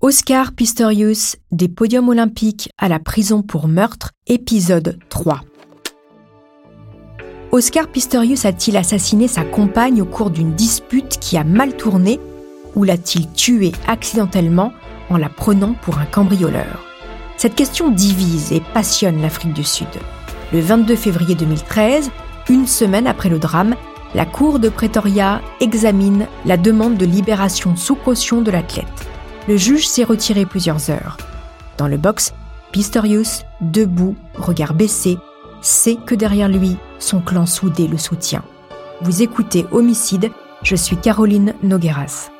Oscar Pistorius, des podiums olympiques à la prison pour meurtre, épisode 3. Oscar Pistorius a-t-il assassiné sa compagne au cours d'une dispute qui a mal tourné ou l'a-t-il tuée accidentellement en la prenant pour un cambrioleur? Cette question divise et passionne l'Afrique du Sud. Le 22 février 2013, une semaine après le drame, la Cour de Pretoria examine la demande de libération sous caution de l'athlète. Le juge s'est retiré plusieurs heures. Dans le box, Pistorius, debout, regard baissé, sait que derrière lui, son clan soudé le soutient. Vous écoutez Homicide, je suis Caroline Nogueras.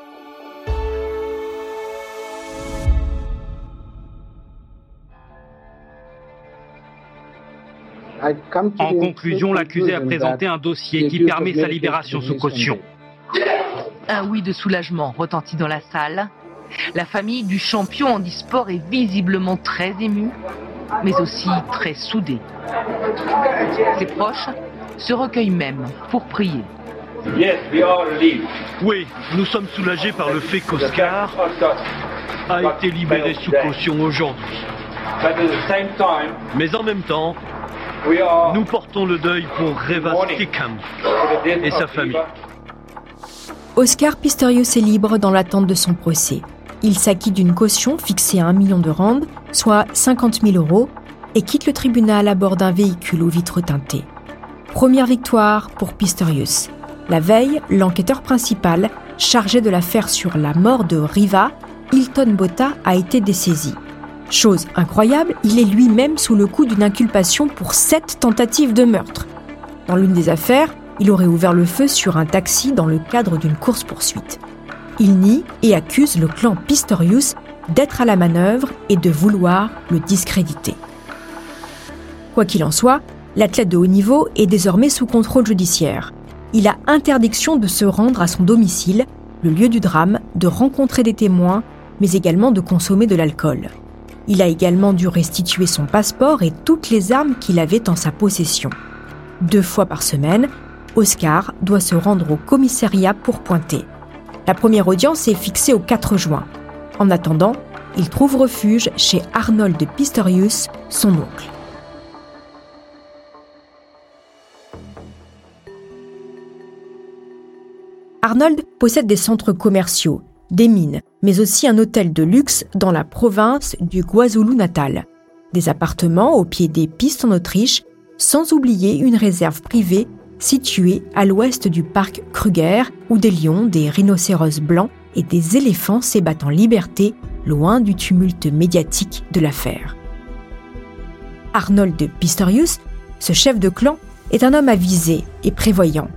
En conclusion, l'accusé a présenté un dossier qui permet sa libération sous caution. Un oui de soulagement retentit dans la salle. La famille du champion en e-sport est visiblement très émue, mais aussi très soudée. Ses proches se recueillent même pour prier. Oui, nous sommes soulagés par le fait qu'Oscar a été libéré sous caution aujourd'hui. Mais en même temps, nous portons le deuil pour Reva Stikam et sa famille. Oscar Pistorius est libre dans l'attente de son procès. Il s'acquitte d'une caution fixée à 1 million de rand, soit 50 000 euros, et quitte le tribunal à bord d'un véhicule aux vitres teintées. Première victoire pour Pistorius. La veille, l'enquêteur principal, chargé de l'affaire sur la mort de Riva, Hilton Botta, a été dessaisi. Chose incroyable, il est lui-même sous le coup d'une inculpation pour sept tentatives de meurtre. Dans l'une des affaires, il aurait ouvert le feu sur un taxi dans le cadre d'une course-poursuite. Il nie et accuse le clan Pistorius d'être à la manœuvre et de vouloir le discréditer. Quoi qu'il en soit, l'athlète de haut niveau est désormais sous contrôle judiciaire. Il a interdiction de se rendre à son domicile, le lieu du drame, de rencontrer des témoins, mais également de consommer de l'alcool. Il a également dû restituer son passeport et toutes les armes qu'il avait en sa possession. Deux fois par semaine, Oscar doit se rendre au commissariat pour pointer. La première audience est fixée au 4 juin. En attendant, il trouve refuge chez Arnold Pistorius, son oncle. Arnold possède des centres commerciaux, des mines, mais aussi un hôtel de luxe dans la province du KwaZulu-Natal, des appartements au pied des pistes en Autriche, sans oublier une réserve privée située à l'ouest du parc Kruger, où des lions, des rhinocéros blancs et des éléphants s'ébattent en liberté, loin du tumulte médiatique de l'affaire. Arnold Pistorius, ce chef de clan, est un homme avisé et prévoyant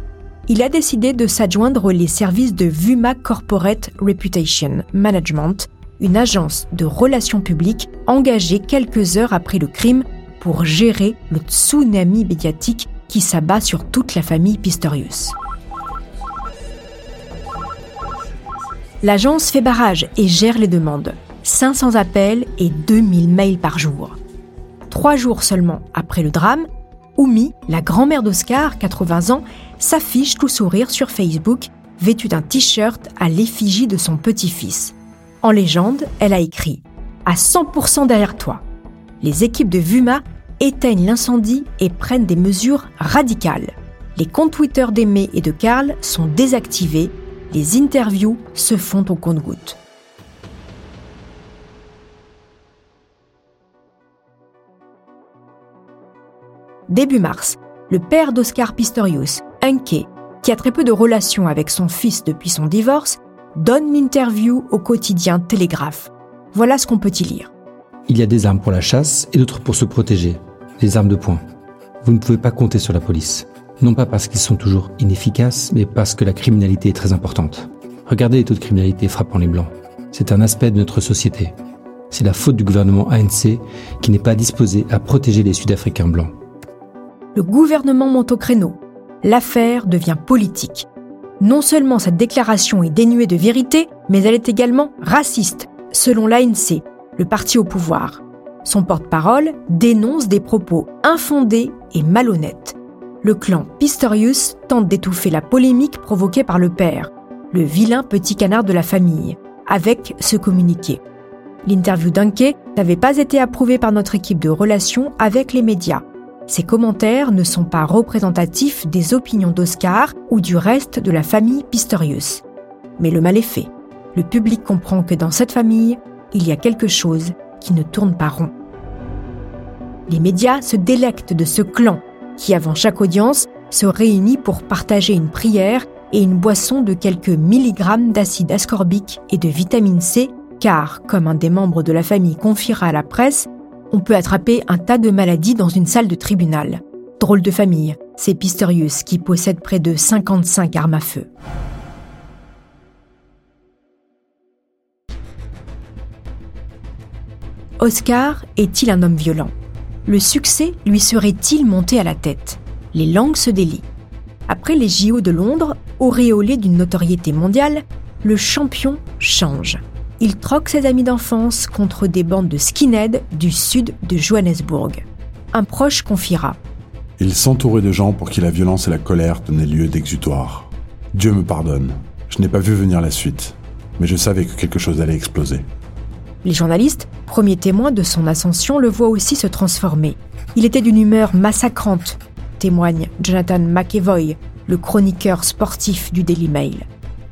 il a décidé de s'adjoindre les services de Vuma Corporate Reputation Management, une agence de relations publiques engagée quelques heures après le crime pour gérer le tsunami médiatique qui s'abat sur toute la famille Pistorius. L'agence fait barrage et gère les demandes. 500 appels et 2000 mails par jour. Trois jours seulement après le drame, Oumi, la grand-mère d'Oscar, 80 ans, s'affiche tout sourire sur Facebook, vêtue d'un t-shirt à l'effigie de son petit-fils. En légende, elle a écrit À 100% derrière toi. Les équipes de Vuma éteignent l'incendie et prennent des mesures radicales. Les comptes Twitter d'Aimé et de Karl sont désactivés. Les interviews se font au compte-gouttes. Début mars, le père d'Oscar Pistorius, Enke, qui a très peu de relations avec son fils depuis son divorce, donne l'interview au quotidien Télégraphe. Voilà ce qu'on peut y lire. Il y a des armes pour la chasse et d'autres pour se protéger, les armes de poing. Vous ne pouvez pas compter sur la police. Non pas parce qu'ils sont toujours inefficaces, mais parce que la criminalité est très importante. Regardez les taux de criminalité frappant les Blancs. C'est un aspect de notre société. C'est la faute du gouvernement ANC qui n'est pas disposé à protéger les Sud-Africains blancs. Le gouvernement monte au créneau. L'affaire devient politique. Non seulement cette déclaration est dénuée de vérité, mais elle est également raciste, selon l'ANC, le parti au pouvoir. Son porte-parole dénonce des propos infondés et malhonnêtes. Le clan Pistorius tente d'étouffer la polémique provoquée par le père, le vilain petit canard de la famille, avec ce communiqué. L'interview d'Unke n'avait pas été approuvée par notre équipe de relations avec les médias. Ces commentaires ne sont pas représentatifs des opinions d'Oscar ou du reste de la famille Pistorius. Mais le mal est fait. Le public comprend que dans cette famille, il y a quelque chose qui ne tourne pas rond. Les médias se délectent de ce clan qui, avant chaque audience, se réunit pour partager une prière et une boisson de quelques milligrammes d'acide ascorbique et de vitamine C, car, comme un des membres de la famille confiera à la presse, on peut attraper un tas de maladies dans une salle de tribunal. Drôle de famille, c'est Pistorius qui possède près de 55 armes à feu. Oscar est-il un homme violent? Le succès lui serait-il monté à la tête? Les langues se délient. Après les JO de Londres, auréolé d'une notoriété mondiale, le champion change. Il troque ses amis d'enfance contre des bandes de skinheads du sud de Johannesburg. Un proche confiera. Il s'entourait de gens pour qui la violence et la colère tenaient lieu d'exutoire. Dieu me pardonne. Je n'ai pas vu venir la suite, mais je savais que quelque chose allait exploser. Les journalistes, premiers témoins de son ascension, le voient aussi se transformer. Il était d'une humeur massacrante, témoigne Jonathan McEvoy, le chroniqueur sportif du Daily Mail.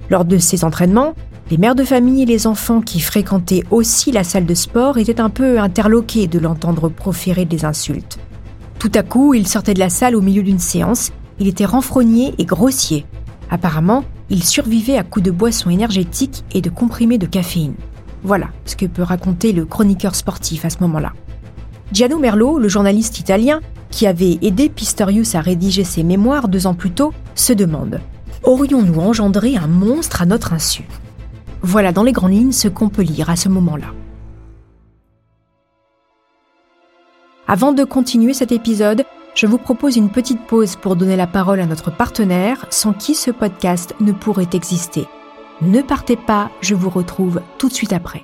Lors de ses entraînements, les mères de famille et les enfants qui fréquentaient aussi la salle de sport étaient un peu interloqués de l'entendre proférer des insultes. Tout à coup, il sortait de la salle au milieu d'une séance, il était renfrogné et grossier. Apparemment, il survivait à coups de boissons énergétiques et de comprimés de caféine. Voilà ce que peut raconter le chroniqueur sportif à ce moment-là. Gianno Merlo, le journaliste italien, qui avait aidé Pistorius à rédiger ses mémoires deux ans plus tôt, se demande Aurions-nous engendré un monstre à notre insu? Voilà dans les grandes lignes ce qu'on peut lire à ce moment-là. Avant de continuer cet épisode, je vous propose une petite pause pour donner la parole à notre partenaire sans qui ce podcast ne pourrait exister. Ne partez pas, je vous retrouve tout de suite après.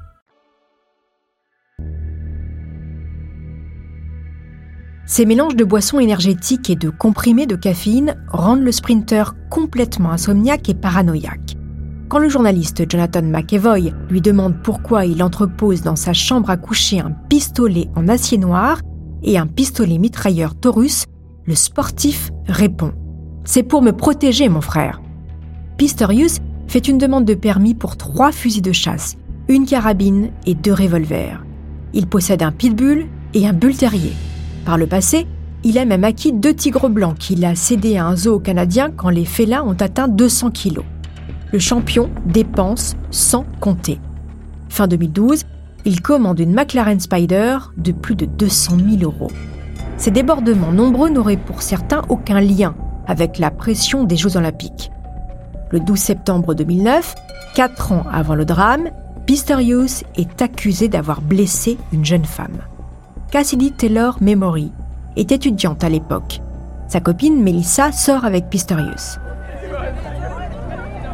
Ces mélanges de boissons énergétiques et de comprimés de caféine rendent le sprinter complètement insomniaque et paranoïaque. Quand le journaliste Jonathan McEvoy lui demande pourquoi il entrepose dans sa chambre à coucher un pistolet en acier noir et un pistolet mitrailleur Taurus, le sportif répond C'est pour me protéger, mon frère. Pistorius fait une demande de permis pour trois fusils de chasse, une carabine et deux revolvers. Il possède un pitbull et un bull terrier. Par le passé, il a même acquis deux tigres blancs qu'il a cédés à un zoo canadien quand les félins ont atteint 200 kilos. Le champion dépense sans compter. Fin 2012, il commande une McLaren Spider de plus de 200 000 euros. Ces débordements nombreux n'auraient pour certains aucun lien avec la pression des Jeux olympiques. Le 12 septembre 2009, quatre ans avant le drame, Pistorius est accusé d'avoir blessé une jeune femme. Cassidy Taylor Memory, est étudiante à l'époque. Sa copine Melissa sort avec Pistorius.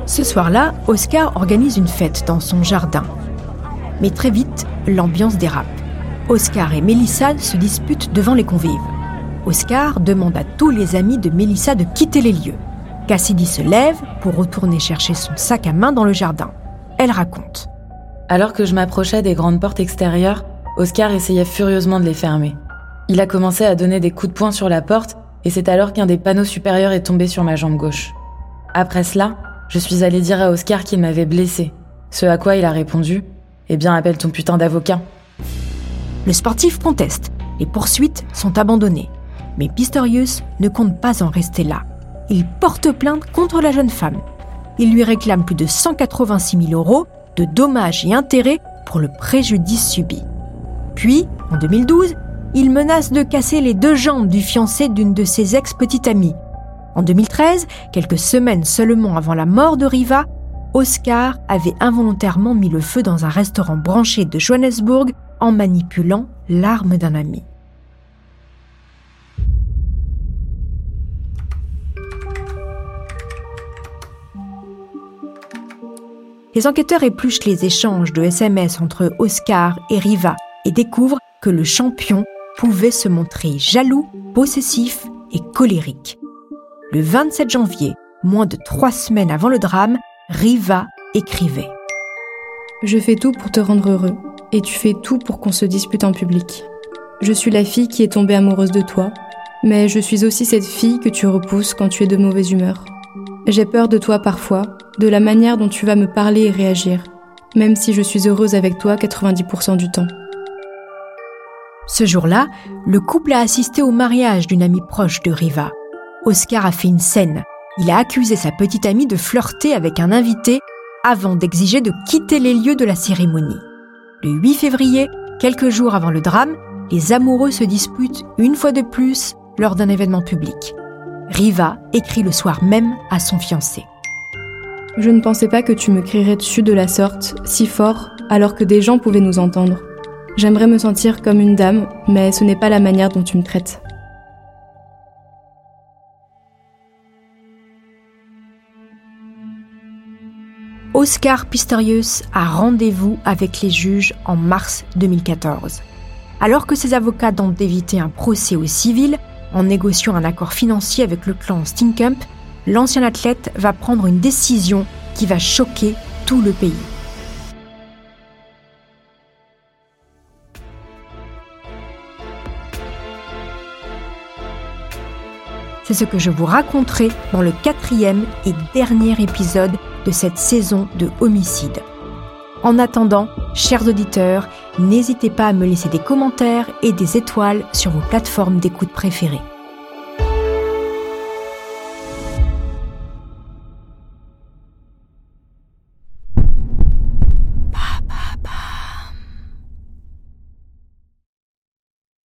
Ce soir-là, Oscar organise une fête dans son jardin. Mais très vite, l'ambiance dérape. Oscar et Melissa se disputent devant les convives. Oscar demande à tous les amis de Melissa de quitter les lieux. Cassidy se lève pour retourner chercher son sac à main dans le jardin. Elle raconte. Alors que je m'approchais des grandes portes extérieures, Oscar essayait furieusement de les fermer. Il a commencé à donner des coups de poing sur la porte et c'est alors qu'un des panneaux supérieurs est tombé sur ma jambe gauche. Après cela, je suis allée dire à Oscar qu'il m'avait blessé, ce à quoi il a répondu Eh bien, appelle ton putain d'avocat. Le sportif conteste. Les poursuites sont abandonnées. Mais Pistorius ne compte pas en rester là. Il porte plainte contre la jeune femme. Il lui réclame plus de 186 000 euros de dommages et intérêts pour le préjudice subi. Puis, en 2012, il menace de casser les deux jambes du fiancé d'une de ses ex-petites amies. En 2013, quelques semaines seulement avant la mort de Riva, Oscar avait involontairement mis le feu dans un restaurant branché de Johannesburg en manipulant l'arme d'un ami. Les enquêteurs épluchent les échanges de SMS entre Oscar et Riva et découvrent que le champion pouvait se montrer jaloux, possessif et colérique. Le 27 janvier, moins de trois semaines avant le drame, Riva écrivait Je fais tout pour te rendre heureux, et tu fais tout pour qu'on se dispute en public. Je suis la fille qui est tombée amoureuse de toi, mais je suis aussi cette fille que tu repousses quand tu es de mauvaise humeur. J'ai peur de toi parfois, de la manière dont tu vas me parler et réagir, même si je suis heureuse avec toi 90% du temps. Ce jour-là, le couple a assisté au mariage d'une amie proche de Riva. Oscar a fait une scène. Il a accusé sa petite amie de flirter avec un invité avant d'exiger de quitter les lieux de la cérémonie. Le 8 février, quelques jours avant le drame, les amoureux se disputent une fois de plus lors d'un événement public. Riva écrit le soir même à son fiancé. Je ne pensais pas que tu me crierais dessus de la sorte, si fort, alors que des gens pouvaient nous entendre. J'aimerais me sentir comme une dame, mais ce n'est pas la manière dont tu me traites. Oscar Pistorius a rendez-vous avec les juges en mars 2014. Alors que ses avocats tentent d'éviter un procès au civil en négociant un accord financier avec le clan Stinkump, l'ancien athlète va prendre une décision qui va choquer tout le pays. C'est ce que je vous raconterai dans le quatrième et dernier épisode de cette saison de Homicide. En attendant, chers auditeurs, n'hésitez pas à me laisser des commentaires et des étoiles sur vos plateformes d'écoute préférées.